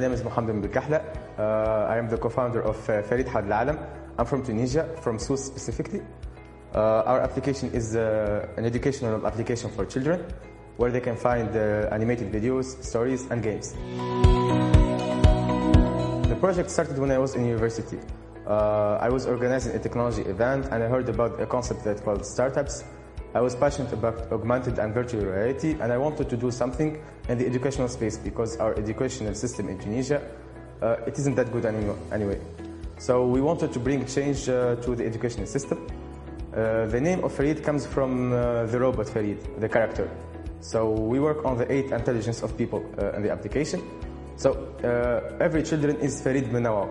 Mohamed Belkahla. Uh, I am the co-founder of uh, Farid Had Alam. I'm from Tunisia, from Sousse specifically. Uh, our application is uh, an educational application for children where they can find uh, animated videos, stories, and games. The project started when I was in university. Uh, I was organizing a technology event and I heard about a concept that called startups. I was passionate about augmented and virtual reality and I wanted to do something in the educational space because our educational system in Tunisia, uh, it isn't that good anymore, anyway. So we wanted to bring change uh, to the educational system. Uh, the name of Farid comes from uh, the robot Farid, the character. So we work on the eight intelligence of people uh, in the application. So uh, every children is Farid Menawa.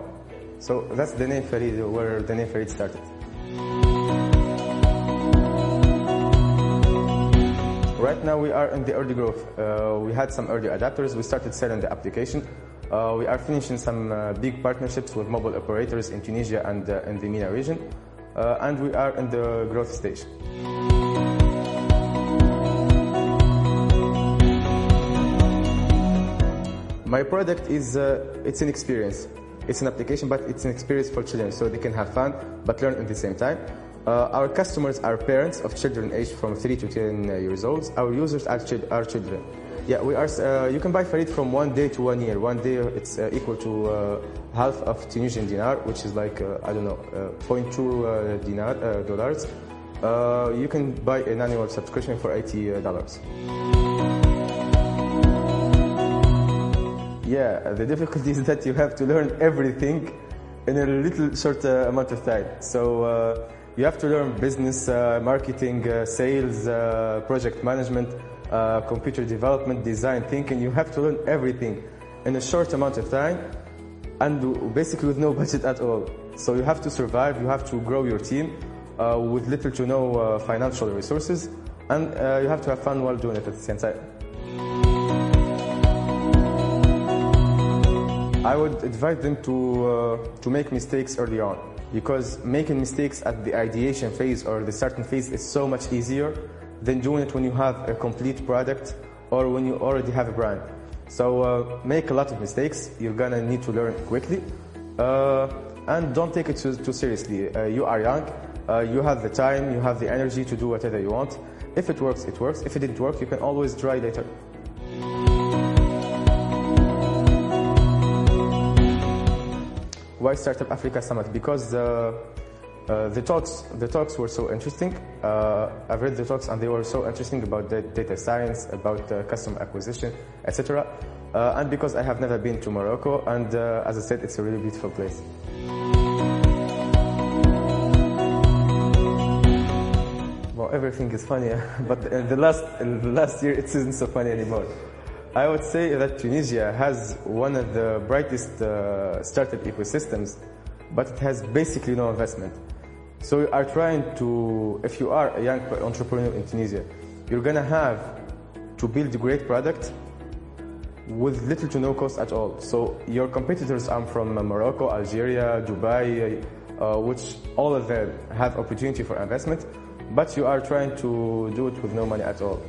So that's the name Farid, where the name Farid started. Right now we are in the early growth. Uh, we had some early adapters. We started selling the application. Uh, we are finishing some uh, big partnerships with mobile operators in Tunisia and uh, in the MENA region. Uh, and we are in the growth stage. My product is uh, it's an experience. It's an application, but it's an experience for children, so they can have fun but learn at the same time. Uh, our customers are parents of children aged from 3 to 10 years old. Our users are, chil- are children. Yeah, we are. Uh, you can buy Farid from one day to one year. One day it's uh, equal to uh, half of Tunisian dinar, which is like uh, I don't know, uh, 0.2 uh, dinar uh, dollars. Uh, you can buy an annual subscription for 80 dollars. Yeah, the difficulty is that you have to learn everything in a little short uh, amount of time. So uh, you have to learn business, uh, marketing, uh, sales, uh, project management, uh, computer development, design thinking. You have to learn everything in a short amount of time and basically with no budget at all. So you have to survive, you have to grow your team uh, with little to no uh, financial resources and you have to have fun while doing it at the same time. I would advise them to uh, to make mistakes early on because making mistakes at the ideation phase or the starting phase is so much easier than doing it when you have a complete product or when you already have a brand. So uh, make a lot of mistakes. You're gonna need to learn quickly, uh, and don't take it too, too seriously. Uh, you are young. Uh, you have the time. You have the energy to do whatever you want. If it works, it works. If it didn't work, you can always try later. Why Startup Africa Summit? Because uh, uh, the talks the talks were so interesting. Uh, I've read the talks and they were so interesting about the data science, about uh, customer acquisition, etc. Uh, and because I have never been to Morocco, and uh, as I said, it's a really beautiful place. Well, everything is funny, but the last the last year, it isn't so funny anymore. I would say that Tunisia has one of the brightest uh, startup ecosystems, but it has basically no investment. So you are trying to, if you are a young entrepreneur in Tunisia, you're gonna have to build a great product with little to no cost at all. So your competitors are from Morocco, Algeria, Dubai, uh, which all of them have opportunity for investment, but you are trying to do it with no money at all.